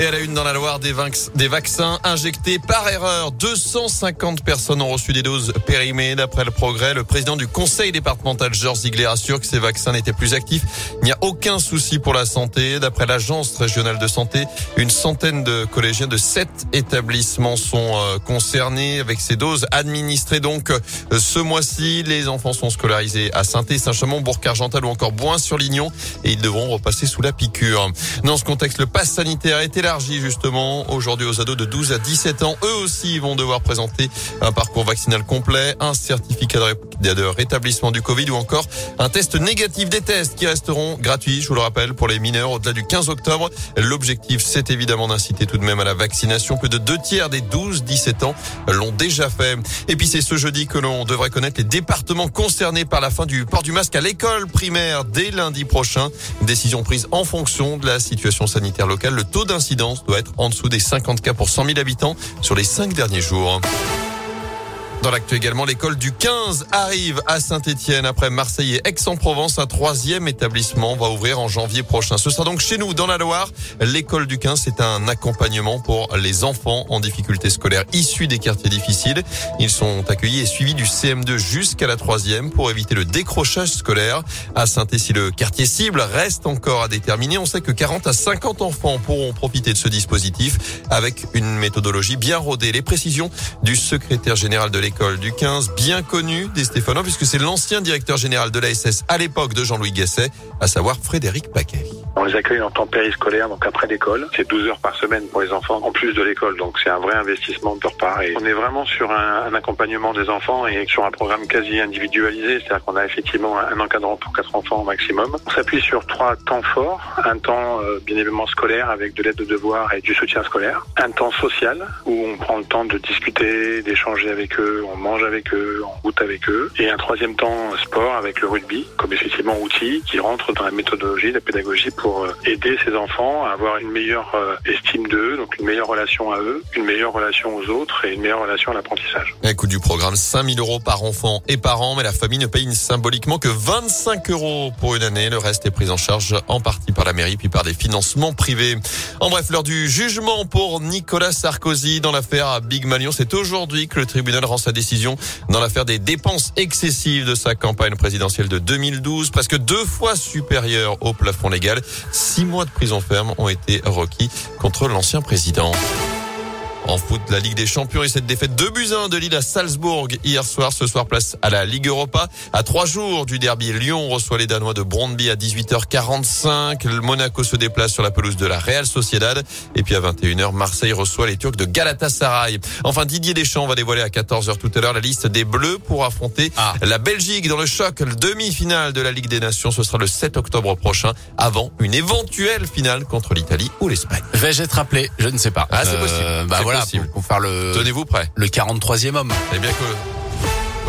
Et à la une dans la Loire, des, vaccins injectés par erreur. 250 personnes ont reçu des doses périmées. D'après le progrès, le président du conseil départemental, Georges Ziegler, assure que ces vaccins n'étaient plus actifs. Il n'y a aucun souci pour la santé. D'après l'agence régionale de santé, une centaine de collégiens de sept établissements sont euh, concernés avec ces doses administrées. Donc, euh, ce mois-ci, les enfants sont scolarisés à saint Saint-Chamond, Bourg-Argental ou encore Boin-sur-Lignon et ils devront repasser sous la piqûre. Dans ce contexte, le pass sanitaire a été élargi justement aujourd'hui aux ados de 12 à 17 ans. Eux aussi vont devoir présenter un parcours vaccinal complet, un certificat de rétablissement du Covid ou encore un test négatif des tests qui resteront gratuits, je vous le rappelle, pour les mineurs au-delà du 15 octobre. L'objectif, c'est évidemment d'inciter tout de même à la vaccination. Plus de deux tiers des 12-17 ans l'ont déjà fait. Et puis c'est ce jeudi que l'on devrait connaître les départements concernés par la fin du port du masque à l'école primaire dès lundi prochain. Décision prise en fonction de la situation sanitaire locale. Le taux d'incidence doit être en dessous des 50 cas pour 100 000 habitants sur les cinq derniers jours. Dans l'actu également, l'école du 15 arrive à Saint-Etienne après Marseille et Aix-en-Provence. Un troisième établissement va ouvrir en janvier prochain. Ce sera donc chez nous, dans la Loire. L'école du 15, c'est un accompagnement pour les enfants en difficulté scolaire issus des quartiers difficiles. Ils sont accueillis et suivis du CM2 jusqu'à la troisième pour éviter le décrochage scolaire. À saint si le quartier cible reste encore à déterminer, on sait que 40 à 50 enfants pourront profiter de ce dispositif avec une méthodologie bien rodée. Les précisions du secrétaire général de l'école l'école du 15, bien connu des Stéphanois, puisque c'est l'ancien directeur général de l'ASS à l'époque de Jean-Louis Gasset, à savoir Frédéric Paquet. On les accueille en temps périscolaire, donc après l'école. C'est 12 heures par semaine pour les enfants, en plus de l'école. Donc c'est un vrai investissement de leur part. Et on est vraiment sur un, un, accompagnement des enfants et sur un programme quasi individualisé. C'est-à-dire qu'on a effectivement un encadrant pour quatre enfants au maximum. On s'appuie sur trois temps forts. Un temps euh, bien évidemment scolaire avec de l'aide de devoirs et du soutien scolaire. Un temps social où on prend le temps de discuter, d'échanger avec eux, on mange avec eux, on goûte avec eux. Et un troisième temps sport avec le rugby comme effectivement outil qui rentre dans la méthodologie, la pédagogie pour euh, aider ces enfants à avoir une meilleure euh, estime d'eux, donc une meilleure relation à eux, une meilleure relation aux autres et une meilleure relation à l'apprentissage. Un coût du programme 5000 euros par enfant et par an, mais la famille ne paye symboliquement que 25 euros pour une année. Le reste est pris en charge en partie par la mairie puis par des financements privés. En bref, l'heure du jugement pour Nicolas Sarkozy dans l'affaire Big Malion. C'est aujourd'hui que le tribunal rend sa décision dans l'affaire des dépenses excessives de sa campagne présidentielle de 2012, presque deux fois supérieure au plafond légal. Six mois de prison ferme ont été requis contre l'ancien président. En foot, la Ligue des Champions et cette défaite de buts de Lille à Salzbourg hier soir. Ce soir, place à la Ligue Europa. À trois jours du derby, Lyon reçoit les Danois de Brondby à 18h45. Le Monaco se déplace sur la pelouse de la Real Sociedad. Et puis à 21h, Marseille reçoit les Turcs de Galatasaray. Enfin, Didier Deschamps va dévoiler à 14h tout à l'heure la liste des Bleus pour affronter ah. la Belgique dans le choc. Le demi-finale de la Ligue des Nations, ce sera le 7 octobre prochain avant une éventuelle finale contre l'Italie ou l'Espagne. Vais-je être appelé? Je ne sais pas. Ah, c'est possible. Euh, bah voilà, possible. Pour, faire le. Tenez-vous prêt. Le 43e homme. Eh bien que